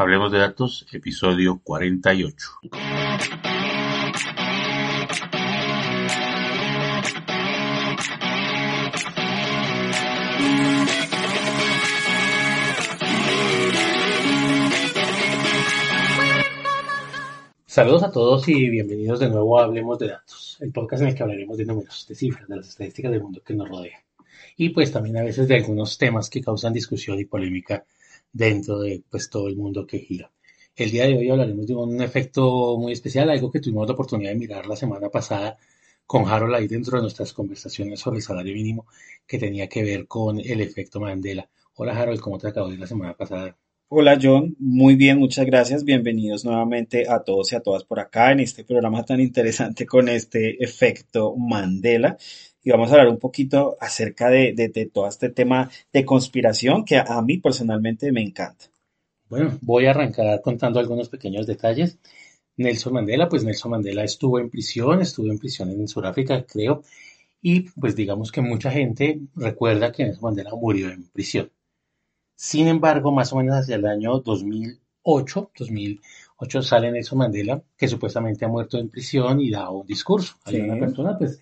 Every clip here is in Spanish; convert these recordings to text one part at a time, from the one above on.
Hablemos de datos, episodio 48. Saludos a todos y bienvenidos de nuevo a Hablemos de Datos, el podcast en el que hablaremos de números, de cifras, de las estadísticas del mundo que nos rodea. Y pues también a veces de algunos temas que causan discusión y polémica dentro de pues todo el mundo que gira. El día de hoy hablaremos de un efecto muy especial, algo que tuvimos la oportunidad de mirar la semana pasada con Harold ahí dentro de nuestras conversaciones sobre el salario mínimo que tenía que ver con el efecto Mandela. Hola Harold, ¿cómo te acabó de la semana pasada? Hola John, muy bien, muchas gracias. Bienvenidos nuevamente a todos y a todas por acá en este programa tan interesante con este efecto Mandela. Y vamos a hablar un poquito acerca de, todo este tema de conspiración que a, mí personalmente me encanta. Bueno, voy a arrancar contando algunos pequeños detalles. Nelson Mandela, pues Nelson Mandela estuvo en prisión, estuvo en prisión en Sudáfrica, creo, y pues digamos que mucha gente recuerda que Nelson Mandela murió en prisión. Sin embargo, más o menos hacia el año 2008, 2008 sale Nelson Mandela, que supuestamente ha muerto en prisión y da un discurso. Hay una persona, pues,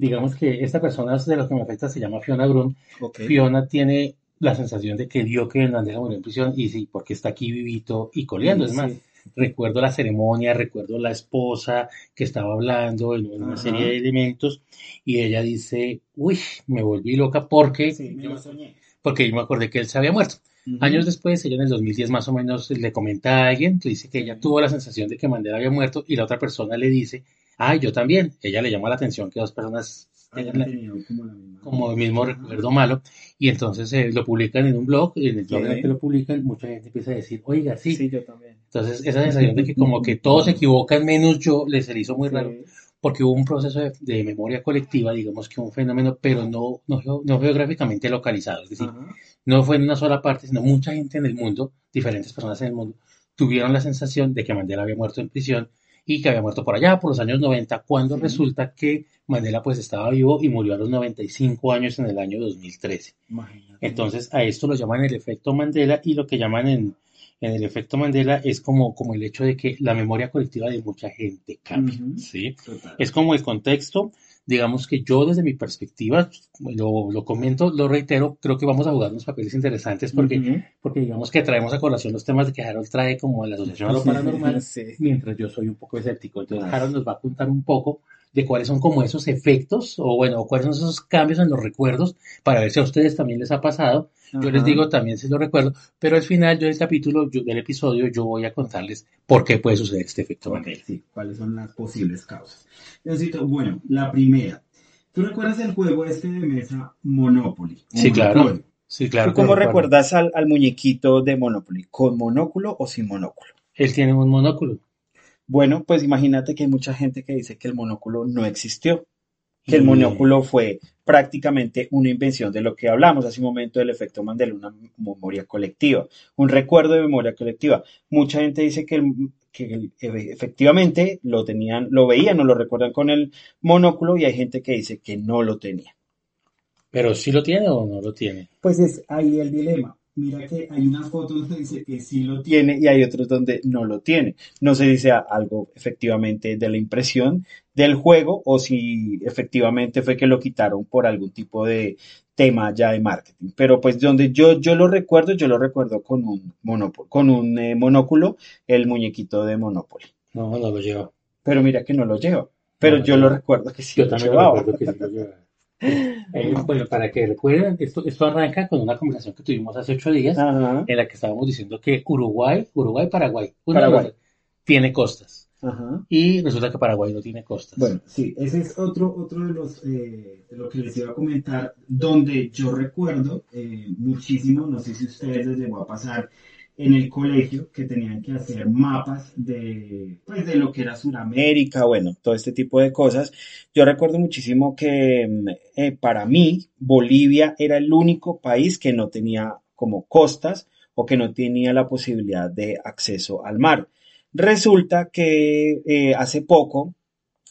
digamos que esta persona de lo que me afecta se llama Fiona Grun. Fiona tiene la sensación de que dio que Mandela murió en prisión y sí, porque está aquí vivito y coleando. es más, recuerdo la ceremonia, recuerdo la esposa que estaba hablando en una serie de elementos y ella dice, uy, me volví loca porque porque yo me acordé que él se había muerto. Años después, ella en el 2010 más o menos le comenta a alguien que dice que ella tuvo la sensación de que Mandela había muerto y la otra persona le dice, ah, yo también. Ella le llama la atención que dos personas tengan como, el mismo recuerdo malo y entonces eh, lo publican en un blog y en el blog en el que lo publican mucha gente empieza a decir, oiga, sí. Sí, yo también. Entonces esa sensación de que como que todos se equivocan menos yo, les se hizo muy raro porque hubo un proceso de, memoria colectiva, digamos que un fenómeno, pero no, no, geográficamente localizado, es decir, no fue en una sola parte, sino mucha gente en el mundo, diferentes personas en el mundo, tuvieron la sensación de que Mandela había muerto en prisión y que había muerto por allá, por los años 90, cuando resulta que Mandela pues estaba vivo y murió a los 95 años en el año 2013. Entonces a esto lo llaman el efecto Mandela y lo que llaman en, en el efecto Mandela es como, como el hecho de que la memoria colectiva de mucha gente cambia, ¿sí? Es como el contexto, digamos que yo desde mi perspectiva, lo, lo, comento, lo reitero, creo que vamos a jugar unos papeles interesantes porque, porque digamos que traemos a colación los temas de que Harold trae como la asociación a lo paranormal, mientras yo soy un poco escéptico. Entonces Harold nos va a contar un poco de cuáles son como esos efectos o bueno, cuáles son esos cambios en los recuerdos para ver si a ustedes también les ha pasado. Yo les digo también si lo recuerdo, pero al final yo del capítulo, del episodio, yo voy a contarles por qué puede suceder este efecto Sí, cuáles son las posibles causas. Necesito, bueno, la primera. ¿Tú recuerdas el juego este de mesa Monopoly? Sí, claro. Sí, claro. ¿Tú cómo recuerdas al, al muñequito de Monopoly? ¿Con monóculo o sin monóculo? Él tiene un monóculo. Bueno, pues imagínate que hay mucha gente que dice que el monóculo no existió, que el monóculo fue prácticamente una invención de lo que hablamos hace un momento del efecto Mandela, una memoria colectiva, un recuerdo de memoria colectiva. Mucha gente dice que, efectivamente lo tenían, lo veían o lo recuerdan con el monóculo y hay gente que dice que no lo tenía. ¿Pero sí lo tiene o no lo tiene? Pues es ahí el dilema. Mira que hay unas fotos donde dice que sí lo tiene y hay otros donde no lo tiene. No sé si sea algo efectivamente de la impresión del juego o si efectivamente fue que lo quitaron por algún tipo de tema ya de marketing. Pero pues donde yo, yo lo recuerdo, yo lo recuerdo con un, con un eh, monóculo, el muñequito de Monopoly. No, no lo lleva. Pero mira que no lo lleva. Pero yo lo recuerdo que sí yo también Lo recuerdo que sí lo lleva. Eh, bueno, para que recuerden, esto, esto arranca con una conversación que tuvimos hace ocho días en la que estábamos diciendo que Uruguay, Uruguay, Paraguay, Paraguay. tiene costas. Y resulta que Paraguay no tiene costas. Bueno, sí, ese es otro, otro de los eh, de lo que les iba a comentar, donde yo recuerdo eh, muchísimo, no sé si ustedes les llegó a pasar en el colegio que tenían que hacer mapas de, pues, de lo que era Sudamérica, bueno, todo este tipo de cosas. Yo recuerdo muchísimo que mm, eh, para mí Bolivia era el único país que no tenía como costas o que no tenía la posibilidad de acceso al mar. Resulta que eh, hace poco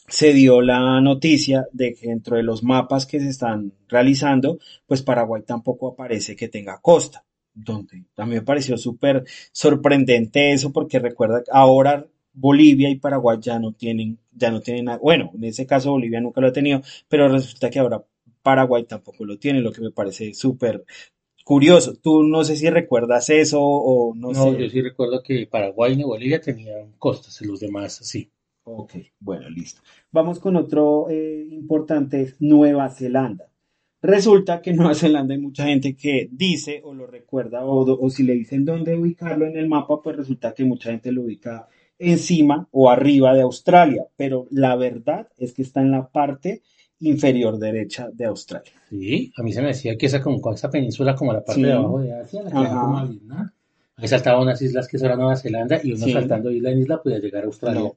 se dio la noticia de que dentro de los mapas que se están realizando, pues Paraguay tampoco aparece que tenga costa ¿Dónde? A mí me pareció súper sorprendente eso porque recuerda que ahora Bolivia y Paraguay ya no tienen, ya no tienen nada. Bueno, en ese caso Bolivia nunca lo ha tenido, pero resulta que ahora Paraguay tampoco lo tiene, lo que me parece súper curioso. Tú no sé si recuerdas eso o no, No, sé. yo sí recuerdo que Paraguay y Bolivia tenían costas, y los demás sí. Ok, bueno, listo. Vamos con otro eh, importante, es Nueva Zelanda. Resulta que en Nueva Zelanda hay mucha gente que dice o lo recuerda o, o si le dicen dónde ubicarlo en el mapa, pues resulta que mucha gente lo ubica encima o arriba de Australia, pero la verdad es que está en la parte inferior derecha de Australia. Sí, a mí se me decía que esa, como, esa península como la parte Sí. de abajo de Asia, la que como a Vietnam. Ahí saltaban unas islas que eso era Nueva Zelanda y uno Sí. saltando isla en isla podía llegar a Australia. No,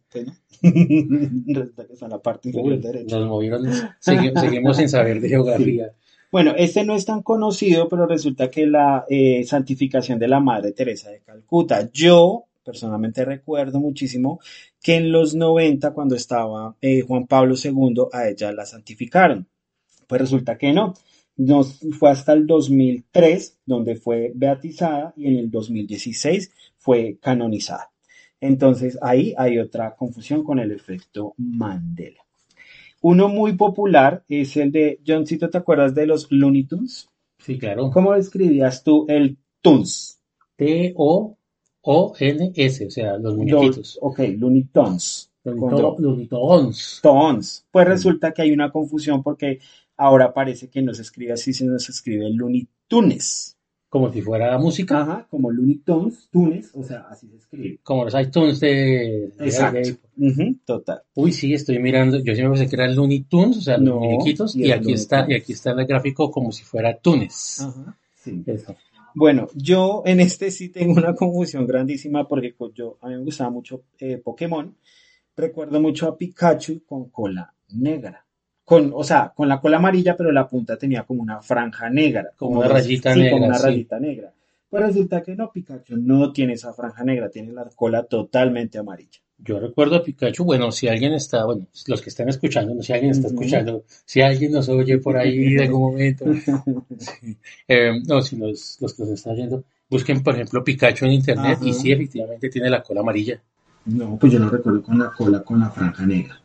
resulta que está en la parte inferior Uy, derecha. nos movieron, segui- seguimos sin saber de geografía. Bueno, este no es tan conocido, pero resulta que la eh, santificación de la Madre Teresa de Calcuta. Yo personalmente recuerdo muchísimo que en los 90, cuando estaba eh, Juan Pablo II, a ella la santificaron. Pues resulta que no. Nos, fue hasta el 2003 donde fue beatizada y en el 2016 fue canonizada. Entonces ahí hay otra confusión con el efecto Mandela. Uno muy popular es el de, Johncito, ¿te acuerdas de los Looney Tunes? Sí, claro. ¿Cómo describías tú el Tunes? T-O-O-N-S, o sea, los muñequitos. Ok, Looney Tunes. Looney. Tunes. Pues resulta que hay una confusión porque ahora parece que no se escribe así, sino se escribe Looney Tunes. Como si fuera música, Ajá, como Looney Tunes, Tunes, o sea, así se escribe. como los iTunes de... Exacto. de- total. Uy, sí, estoy mirando. Yo siempre pensé que eran Looney Tunes, o sea, los No, muñequitos, y y era aquí Looney está, y aquí está el gráfico como si fuera Tunes. Ajá, sí. Eso. Bueno, yo en este sí tengo una confusión grandísima porque pues, yo, a mí me gustaba mucho eh, Pokémon. Recuerdo mucho a Pikachu con cola negra. Con, o sea, con la cola amarilla, pero la punta tenía como una franja negra. Como una rayita sí, negra, como una sí. rayita negra. Pues resulta que no, Pikachu no tiene esa franja negra, tiene la cola totalmente amarilla. Yo recuerdo a Pikachu, bueno, si alguien está, bueno, los que están escuchando, si alguien está escuchando, si alguien nos oye por ahí de algún momento, sí. Eh, no, si los, los que nos están oyendo, busquen, por ejemplo, Pikachu en internet y sí, efectivamente tiene la cola amarilla. No, pues yo lo recuerdo con la cola con la franja negra.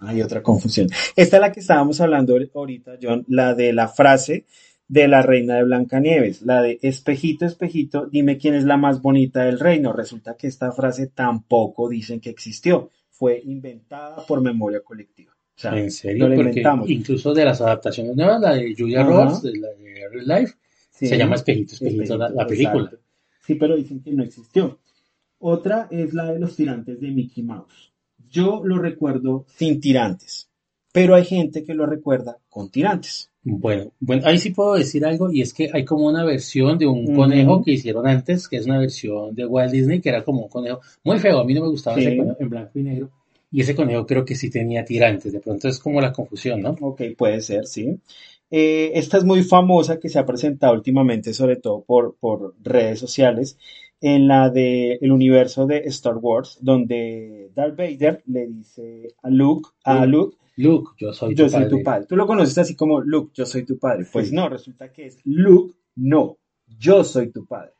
Hay otra confusión. Esta es la que estábamos hablando ahorita, John, la de la frase de la reina de Blancanieves, la de espejito, espejito, dime quién es la más bonita del reino. Resulta que esta frase tampoco dicen que existió, fue inventada por memoria colectiva. O sea, En serio, no porque inventamos. incluso de las adaptaciones nuevas, la de Julia. Roberts, de la de Real Life, sí, se llama Espejito, Espejito, la, la película. exacto. Sí, pero dicen que no existió. Otra es la de los tirantes de Mickey Mouse. Yo lo recuerdo sin tirantes, pero hay gente que lo recuerda con tirantes. Bueno, bueno, ahí sí puedo decir algo y es que hay como una versión de un conejo que hicieron antes, que es una versión de Walt Disney, que era como un conejo muy feo, a mí no me gustaba Sí. ese conejo en blanco y negro, y ese conejo creo que sí tenía tirantes, de pronto es como la confusión, ¿no? Ok, puede ser, sí. Eh, esta es muy famosa que se ha presentado últimamente, sobre todo por, por redes sociales, en la de el universo de Star Wars, donde Darth Vader le dice a Luke, a Luke, Luke, yo soy yo tu soy padre. tu padre. Tú lo conoces así como Luke, yo soy tu padre. Pues Sí. no, resulta que es Luke, no, yo soy tu padre.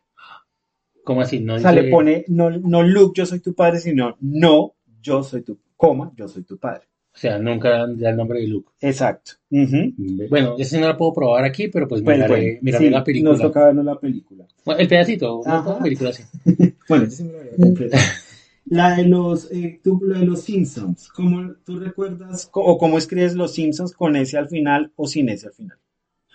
¿Cómo así? No O sea, dice- le pone no, no Luke, yo soy tu padre, sino no, yo soy tu, coma, yo soy tu padre. O sea, nunca dan da el nombre de Luke. Exacto. Ujú. Bueno, ese no lo puedo probar aquí, pero pues Pues miraré, bueno, miraré sí, la película. nos toca vernos la película. Bueno, el pedacito, no la película sí. Bueno, ese sí me lo había completo. La de los, eh, tú, la de los Simpsons, ¿cómo tú recuerdas? O cómo escribes los Simpsons con ese al final o sin ese al final.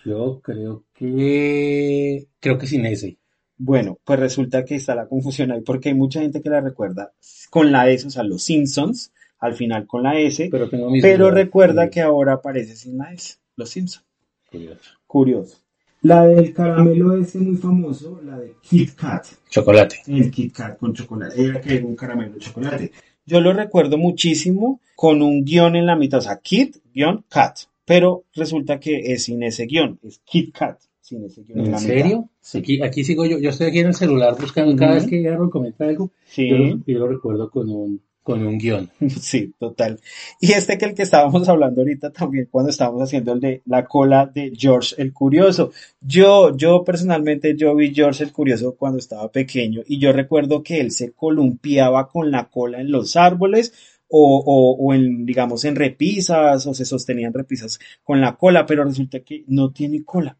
Yo creo que, creo que sin ese. Bueno, pues resulta que está la confusión ahí porque hay mucha gente que la recuerda con la S, o sea, los Simpsons, al final con la S, Pero tengo mis pero dudas. recuerda que ahora aparece sin la S, los Simpsons. Curioso. Curioso. La del caramelo ese muy famoso, la de Kit Kat. Chocolate. El Kit Kat con chocolate. Era que era un caramelo de chocolate. Yo lo recuerdo muchísimo con un guion en la mitad, o sea, Kit, guion, Cat, pero resulta que es sin ese guion, es Kit Kat, sin ese guion en ¿En la serio? Aquí, aquí sigo yo, yo estoy aquí en el celular buscando cada vez que Aaron comenta algo. Sí. yo, lo- yo lo recuerdo con un, con un guion. Sí, total. Y este que el que estábamos hablando ahorita también cuando estábamos haciendo el de la cola de George el Curioso. Yo, yo personalmente, yo vi George el Curioso cuando estaba pequeño y yo recuerdo que él se columpiaba con la cola en los árboles o, o, o en, digamos, en repisas o se sostenían repisas con la cola, pero resulta que no tiene cola.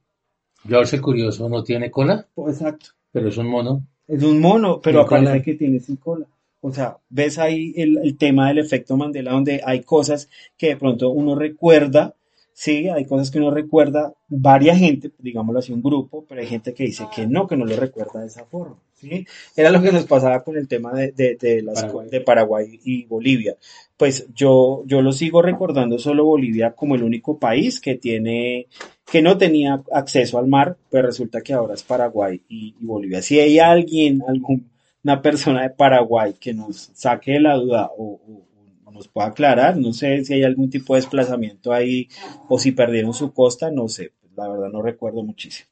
George el Curioso no tiene cola, Exacto. pero es un mono. Es un mono, pero Sin cola. aparece que tiene sin cola. O sea, ves ahí el, el tema del efecto Mandela, donde hay cosas que de pronto uno recuerda, sí, hay cosas que uno recuerda, varias gente, digámoslo así, un grupo, pero hay gente que dice que no, que no lo recuerda de esa forma, sí. Era lo que nos pasaba con el tema de, de, de las, Paraguay. de Paraguay y Bolivia. Pues yo, yo lo sigo recordando solo Bolivia como el único país que tiene, que no tenía acceso al mar, pues resulta que ahora es Paraguay y, y Bolivia. Si hay alguien, algún, una persona de Paraguay que nos saque de la duda o, o- nos pueda aclarar, no sé si hay algún tipo de desplazamiento ahí o si perdieron su costa, no sé, la verdad no recuerdo muchísimo.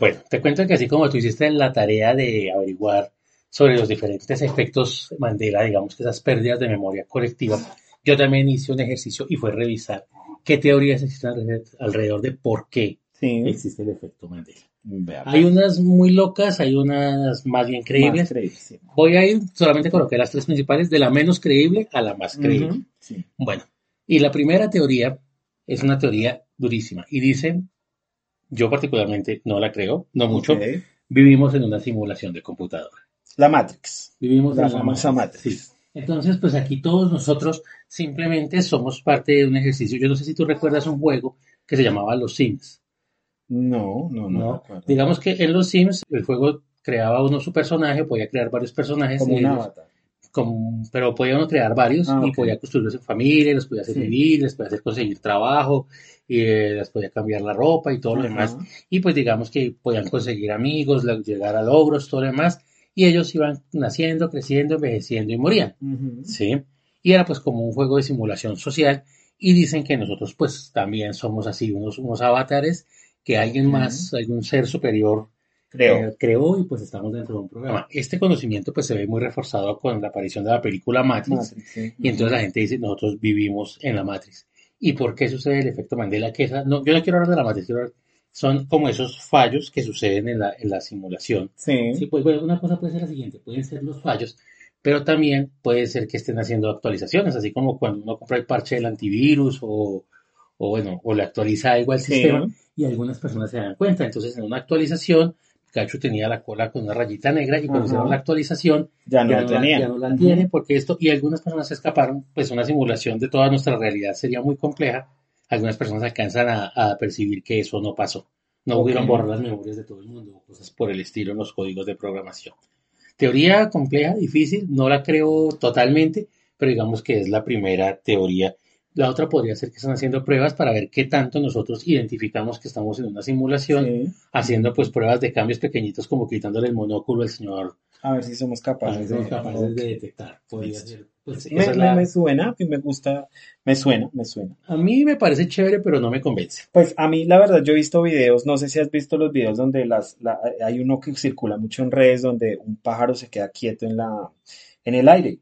Bueno, te cuento que así como tú hiciste la tarea de averiguar sobre los diferentes efectos Mandela, digamos que esas pérdidas de memoria colectiva, yo también hice un ejercicio y fue revisar qué teorías existen alrededor- alrededor de por qué Sí, existe el efecto Mandela. Hay unas muy locas, hay unas más bien más creíbles. creíble, sí. Voy a ir, solamente coloqué las tres principales, de la menos creíble a la más creíble. Sí. Bueno, y la primera teoría es una teoría durísima y dice, yo particularmente no la creo, no mucho, vivimos en una simulación de computadora. La Matrix. Vivimos La en famosa Matrix. Sí. Entonces, pues aquí todos nosotros simplemente somos parte de un ejercicio. Yo no sé si tú recuerdas un juego que se llamaba Los Sims. No, no, no. Digamos que en Los Sims el juego creaba uno su personaje, podía crear varios personajes, Como un avatar. como- pero podía uno crear varios Ah, y ok. podía construirlos en familia, los podía hacer Sí. vivir, les podía hacer conseguir trabajo, y eh, les podía cambiar la ropa y todo lo Ajá. demás. Y pues digamos que podían conseguir amigos, llegar a logros, todo lo demás, y ellos iban naciendo, creciendo, envejeciendo y morían. ¿sí? Y era pues como un juego de simulación social y dicen que nosotros pues también somos así unos, unos avatares que alguien más, algún ser superior Creo. eh, creó y pues estamos dentro de un programa. Este conocimiento pues se ve muy reforzado con la aparición de la película Matrix Matrix, sí. y entonces la gente dice nosotros vivimos en la Matrix. ¿Y por qué sucede el efecto Mandela? Que esa- no, yo no quiero hablar de la Matrix, quiero hablar- son como esos fallos que suceden en la, en la simulación Sí. Sí, pues bueno, una cosa puede ser la siguiente, pueden ser los fallos, pero también puede ser que estén haciendo actualizaciones, así como cuando uno compra el parche del antivirus o, o bueno, o le actualiza algo al Sí. sistema y algunas personas se dan cuenta. Entonces, en una actualización, Pikachu tenía la cola con una rayita negra y cuando hicieron la actualización Ya no ya no, la, tenía. ya no la tiene porque esto, y algunas personas se escaparon, pues una simulación de toda nuestra realidad sería muy compleja. Algunas personas alcanzan a, a percibir que eso no pasó. No Ok. pudieron borrar las memorias de todo el mundo cosas por el estilo en los códigos de programación. Teoría compleja, difícil, no la creo totalmente, pero digamos que es la primera teoría. La otra podría ser que están haciendo pruebas para ver qué tanto nosotros identificamos que estamos en una simulación, Sí. haciendo pues pruebas de cambios pequeñitos como quitándole el monóculo al señor A ver si somos capaces de. capaces de ok. detectar. Podría ser, pues, Me, me- la- me suena y me gusta, me suena, me suena. A mí me parece chévere, pero no me convence. Pues a mí la verdad yo he visto videos, no sé si has visto los videos donde las, la- hay uno que circula mucho en redes donde un pájaro se queda quieto en la, en el aire.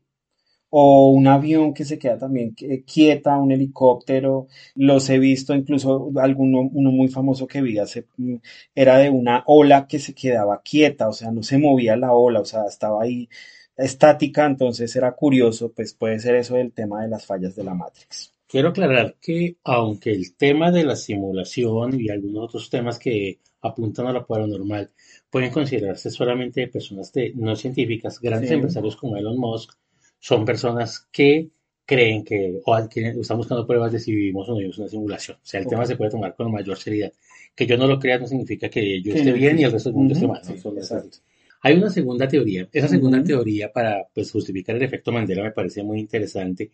O un avión que se queda también qui- quieta, un helicóptero. Los he visto, incluso alguno, uno muy famoso que vi hace, mm, era de una ola que se quedaba quieta, o sea, no se movía la ola, o sea, estaba ahí estática, entonces era curioso, pues puede ser eso del tema de las fallas de la Matrix. Quiero aclarar que aunque el tema de la simulación y algunos otros temas que apuntan a lo paranormal pueden considerarse solamente de personas de- no científicas, grandes Sí. empresarios como Elon Musk son personas que creen que o adquieren- están buscando pruebas de si vivimos o no vivimos una simulación. O sea, el Ok. tema se puede tomar con mayor seriedad. Que yo no lo crea no significa que yo esté bien y el resto del mundo esté Ujú, mal. ¿no? sí. Hay una segunda teoría. Esa segunda Ujú. teoría para pues, justificar el efecto Mandela me parece muy interesante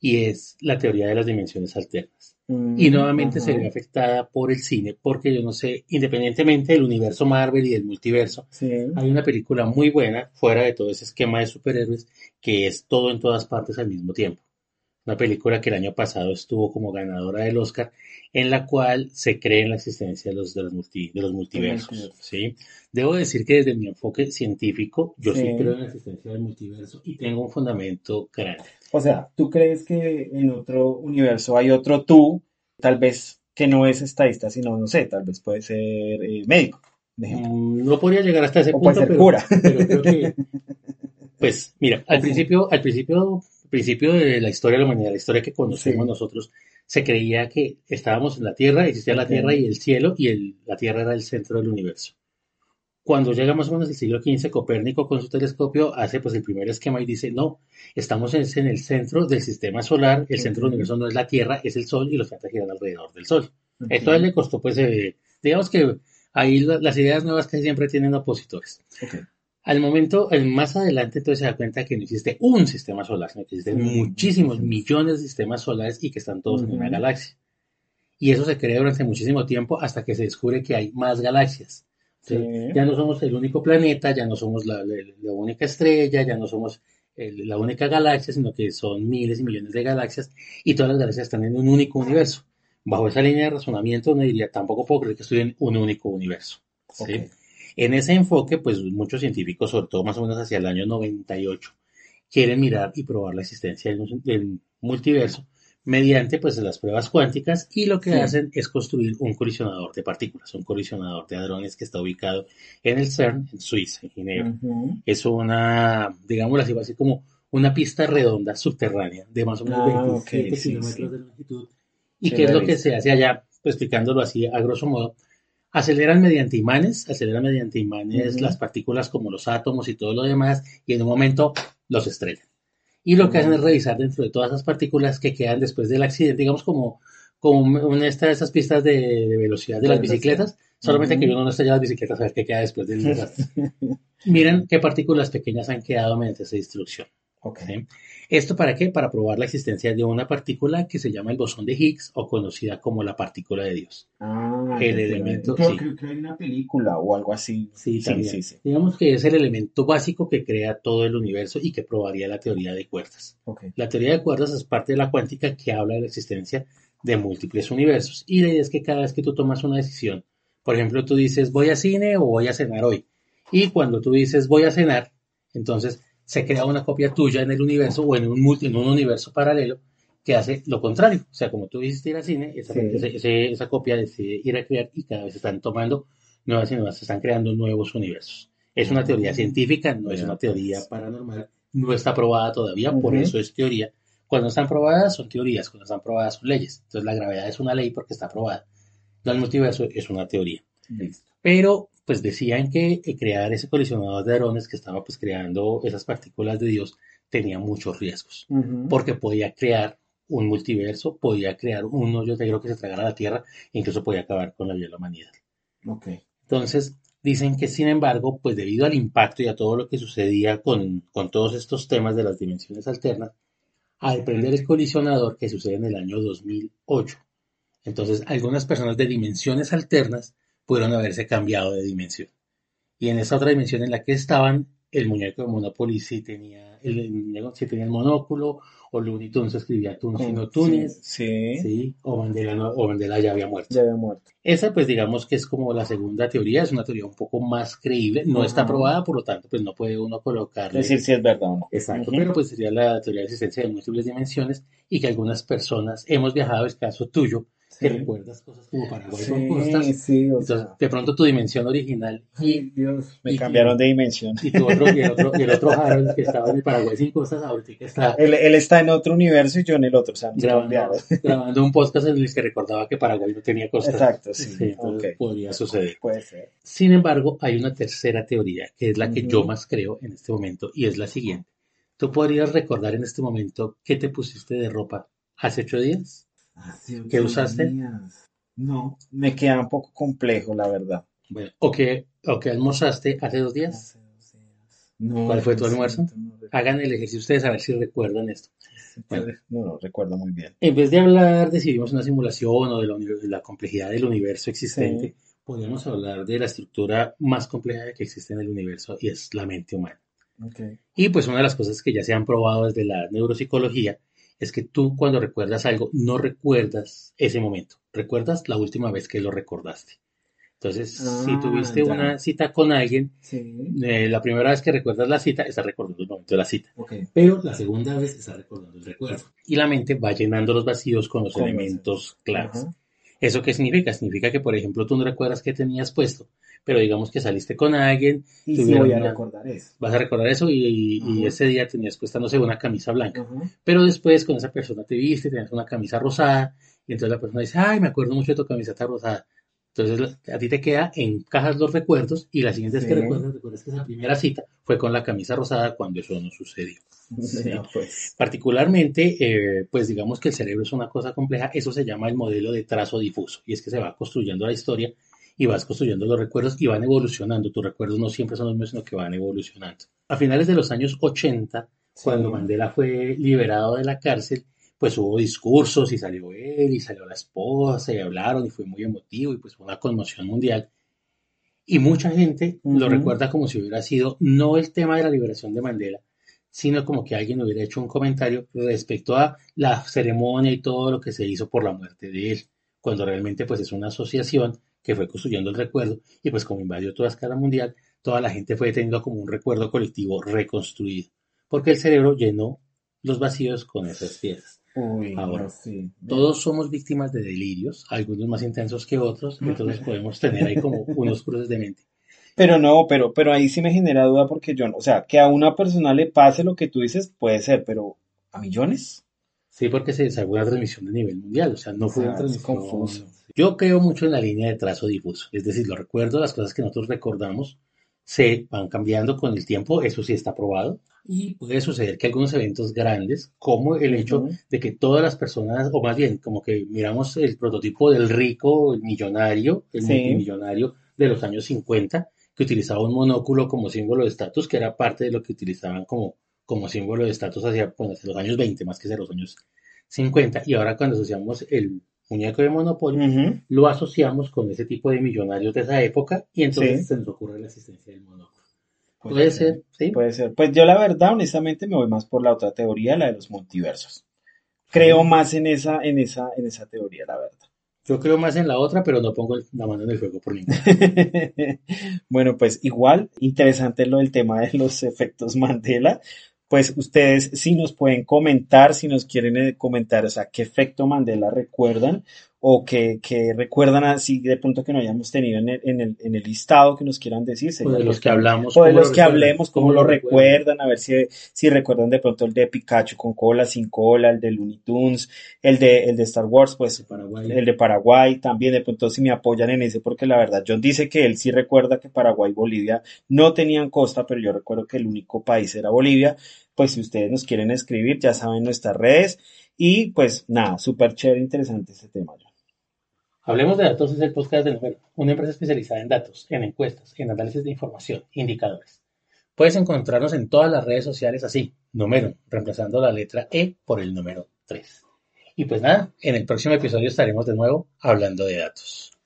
y es la teoría de las dimensiones alternas. Y nuevamente se ve afectada por el cine porque yo no sé, independientemente del universo Marvel y del multiverso, Sí. hay una película muy buena fuera de todo ese esquema de superhéroes que es todo en todas partes al mismo tiempo. Una película que el año pasado estuvo como ganadora del Oscar, en la cual se cree en la existencia de los, de los, de los multiversos. ¿sí? Debo decir que desde mi enfoque científico, yo sí. creo en la existencia del multiverso y tengo un fundamento grande. O sea, ¿tú crees que en otro universo hay otro tú, tal vez que no es estadista, sino, no sé, tal vez puede ser eh, médico? Mm, no podría llegar hasta ese o punto, puede ser pero, cura. pero creo que, pues, mira, al principio, al principio principio de la historia de la humanidad, la historia que conocemos Sí. nosotros, se creía que estábamos en la Tierra, existía la. Tierra y el cielo, y el- la Tierra era el centro del universo. Cuando llega más o menos el siglo XV, Copérnico con su telescopio hace pues el primer esquema y dice, no, estamos en, en el centro del sistema solar, el centro del universo no es la Tierra, es el Sol y los planetas giran alrededor del Sol. Ok. Esto a él le costó pues, eh, digamos que ahí la- las ideas nuevas casi siempre tienen opositores. Al momento, el- más adelante, entonces se da cuenta que no existe un sistema solar, sino que existen Mm, muchísimos millones de sistemas solares y que están todos en una galaxia. Y eso se cree durante muchísimo tiempo hasta que se descubre que hay más galaxias. Entonces, Sí. Ya no somos el único planeta, ya no somos la, la- la única estrella, ya no somos el- la única galaxia, sino que son miles y millones de galaxias y todas las galaxias están en un único universo. Bajo esa línea de razonamiento, uno diría, tampoco puedo creer que estoy en un único universo. ¿sí? En ese enfoque, pues muchos científicos, sobre todo más o menos hacia el año 98, quieren mirar y probar la existencia del, del multiverso mediante pues las pruebas cuánticas y lo que Sí. hacen es construir un colisionador de partículas, un colisionador de hadrones que está ubicado en el CERN, en Suiza, en Ginebra. Es una, digámoslo así, así como una pista redonda subterránea de más o menos Ah, 27 ok, sí, kilómetros sí. de longitud. ¿Y qué es lo que se hace allá? Pues explicándolo así a grosso modo. Aceleran mediante imanes, aceleran mediante imanes las partículas como los átomos y todo lo demás, y en un momento los estrellan. Y lo que hacen es revisar dentro de todas esas partículas que quedan después del accidente, digamos como, como una de estas, esas pistas de, de velocidad de las bicicletas, solamente que uno no estrella las bicicletas a ver qué queda después del desastre. Miren qué partículas pequeñas han quedado mediante esa destrucción. Ok. ¿sí? ¿Esto para qué? Para probar la existencia de una partícula que se llama el bosón de Higgs o conocida como la partícula de Dios. Ah, El elemento, Creo, sí. creo que hay una película o algo así. Sí, también. sí, sí. Digamos que es el elemento básico que crea todo el universo y que probaría la teoría de cuerdas. La teoría de cuerdas es parte de la cuántica que habla de la existencia de múltiples universos. Y la idea es que cada vez que tú tomas una decisión, por ejemplo, tú dices voy a cine o voy a cenar hoy. Y cuando tú dices voy a cenar, entonces se crea una copia tuya en el universo o en un, multi- en un universo paralelo que hace lo contrario. O sea, como tú dijiste ir al cine, esa, Sí. ese- ese- esa copia decide ir a crear y cada vez están tomando nuevas y nuevas, se están creando nuevos universos. Es una teoría científica, no es una teoría paranormal, no está probada todavía, por Ujú. eso es teoría. Cuando están probadas son teorías, cuando están probadas son leyes. Entonces la gravedad es una ley porque está probada. El multiverso es una teoría. Listo. Pero pues decían que eh, crear ese colisionador de hadrones que estaba pues creando esas partículas de Dios tenía muchos riesgos, porque podía crear un multiverso, podía crear un hoyo negro que se tragara la Tierra, e incluso podía acabar con la vida de la humanidad. Ok. Entonces, dicen que sin embargo, pues debido al impacto y a todo lo que sucedía con, con todos estos temas de las dimensiones alternas, al prender el colisionador que sucede en el año 2008, entonces algunas personas de dimensiones alternas pudieron haberse cambiado de dimensión. Y en esa otra dimensión en la que estaban, el muñeco de Monopoly sí tenía el, el muñeco sí tenía el monóculo, o Looney Tunes escribía Tunes y no Tunes, Sí. sí. sí, o Mandela, no- o Mandela ya había muerto. Ya había muerto. Esa, pues digamos que es como la segunda teoría, es una teoría un poco más creíble, no está Ajá. probada, por lo tanto, pues no puede uno Es colocarle. decir, si es verdad o no. Exacto, Ujú. pero pues sería la teoría de existencia de múltiples dimensiones y que algunas personas hemos viajado, el caso tuyo, que Sí. recuerdas cosas como Paraguay con costas, Sí, sí, o entonces sea. de pronto tu dimensión original Ay, Dios, me y- cambiaron de dimensión. y tu otro, y el otro, y el otro Harold que estaba en el Paraguay sin costas, ahorita que está Él, él está en otro universo y yo en el otro, o sea, grabando, cambiaron. grabando un podcast en el que recordaba que Paraguay no tenía costas. Exacto, sí. entonces podría suceder. Puede ser. Sin embargo, hay una tercera teoría, que es la que yo más creo en este momento, y es la siguiente. ¿Tú podrías recordar en este momento qué te pusiste de ropa hace ocho días? ¿Qué usaste? No. Me queda un poco complejo, la verdad. Bueno, ¿o qué, o qué almorzaste hace dos días? Hace dos días. No, ¿Cuál fue tu lo almuerzo? no. Hagan el ejercicio ustedes a ver si recuerdan esto. Bueno. No, no recuerdo muy bien. En vez de hablar de si vivimos una simulación o de la, de la complejidad del universo existente, podríamos hablar de la estructura más compleja que existe en el universo y es la mente humana. Ok. Y pues una de las cosas que ya se han probado desde la neuropsicología es que tú cuando recuerdas algo no recuerdas ese momento, recuerdas la última vez que lo recordaste. Entonces, si Ah, tuviste ya. una cita con alguien, Sí. eh, la primera vez que recuerdas la cita, estás recordando el momento de la cita. Pero la segunda vez estás recordando el recuerdo. Y la mente va llenando los vacíos con los elementos claves. ¿Eso qué significa? Significa que, por ejemplo, tú no recuerdas qué tenías puesto, pero digamos que saliste con alguien, Y sí voy a una- recordar eso. vas a recordar eso y, y ese día tenías puesta, no sé, una camisa blanca. Ajá. Pero después con esa persona te viste, tenías una camisa rosada, y entonces la persona dice, ay, me acuerdo mucho de tu camiseta rosada. Entonces a ti te queda, encajas los recuerdos y la siguiente vez que Sí. recuerdas, recuerdas que esa primera cita fue con la camisa rosada cuando eso no sucedió. Sí. Pues. Particularmente, eh, pues digamos que el cerebro es una cosa compleja, eso se llama el modelo de trazo difuso, y es que se va construyendo la historia y vas construyendo los recuerdos y van evolucionando. Tus recuerdos no siempre son los mismos, sino que van evolucionando. A finales de los años 80, cuando. Mandela fue liberado de la cárcel, pues hubo discursos y salió él y salió la esposa y hablaron y fue muy emotivo y pues fue una conmoción mundial. Y mucha gente lo recuerda como si hubiera sido no el tema de la liberación de Mandela, sino como que alguien hubiera hecho un comentario respecto a la ceremonia y todo lo que se hizo por la muerte de él, cuando realmente pues es una asociación que fue construyendo el recuerdo y pues como invadió toda escala mundial, toda la gente fue teniendo como un recuerdo colectivo reconstruido, porque el cerebro llenó los vacíos con esas piezas. Uy, Ahora, sí. Todos somos víctimas de delirios, algunos más intensos que otros, entonces podemos tener ahí como unos cruces de mente. Pero no, pero, pero ahí sí me genera duda porque yo, no- o sea, que a una persona le pase lo que tú dices puede ser, pero ¿a millones? Sí, porque se sacó una transmisión de nivel mundial, o sea, no fue Ah, una transmisión. confuso. Yo creo mucho en la línea de trazo difuso, es decir, los recuerdos, las cosas que nosotros recordamos, se van cambiando con el tiempo, eso sí está probado, y puede suceder que algunos eventos grandes, como el hecho de que todas las personas, o más bien, como que miramos el prototipo del rico, el millonario, el Sí. multimillonario de los años 50, que utilizaba un monóculo como símbolo de estatus, que era parte de lo que utilizaban como, como símbolo de estatus hacia, bueno, hacia los años 20, más que hacia los años 50. Y ahora cuando asociamos el muñeco de Monopoly, lo asociamos con ese tipo de millonarios de esa época y entonces Sí. se nos ocurre la existencia del monóculo. Puede Puede ser. ser, sí. Puede ser. Pues yo la verdad, honestamente, me voy más por la otra teoría, la de los multiversos. Creo más en esa, en esa, en esa teoría, la verdad. Yo creo más en la otra, pero no pongo la mano en el fuego por ninguna. Bueno, pues igual, interesante lo del tema de los efectos Mandela. Pues ustedes sí nos pueden comentar, si nos quieren eh, comentar, o sea, qué efecto Mandela recuerdan o que, que recuerdan así de pronto que no hayamos tenido en el, en el, en el listado que nos quieran decir. O de los que hablamos. o de ¿cómo los lo que hablemos, cómo lo recuerdan, a ver si, si recuerdan de pronto el de Pikachu con cola, sin cola, el de Looney Tunes, el de, el de Star Wars, pues Paraguay. el de Paraguay también, de pronto si me apoyan en ese, porque la verdad, John dice que él sí recuerda que Paraguay y Bolivia no tenían costa, pero yo recuerdo que el único país era Bolivia. Pues si ustedes nos quieren escribir, ya saben nuestras redes. Y pues nada, súper chévere, interesante este tema. Hablemos de datos es el podcast de Número, una empresa especializada en datos, en encuestas, en análisis de información, indicadores. Puedes encontrarnos en todas las redes sociales así, Número, reemplazando la letra E por el número 3. Y pues nada, en el próximo episodio estaremos de nuevo hablando de datos.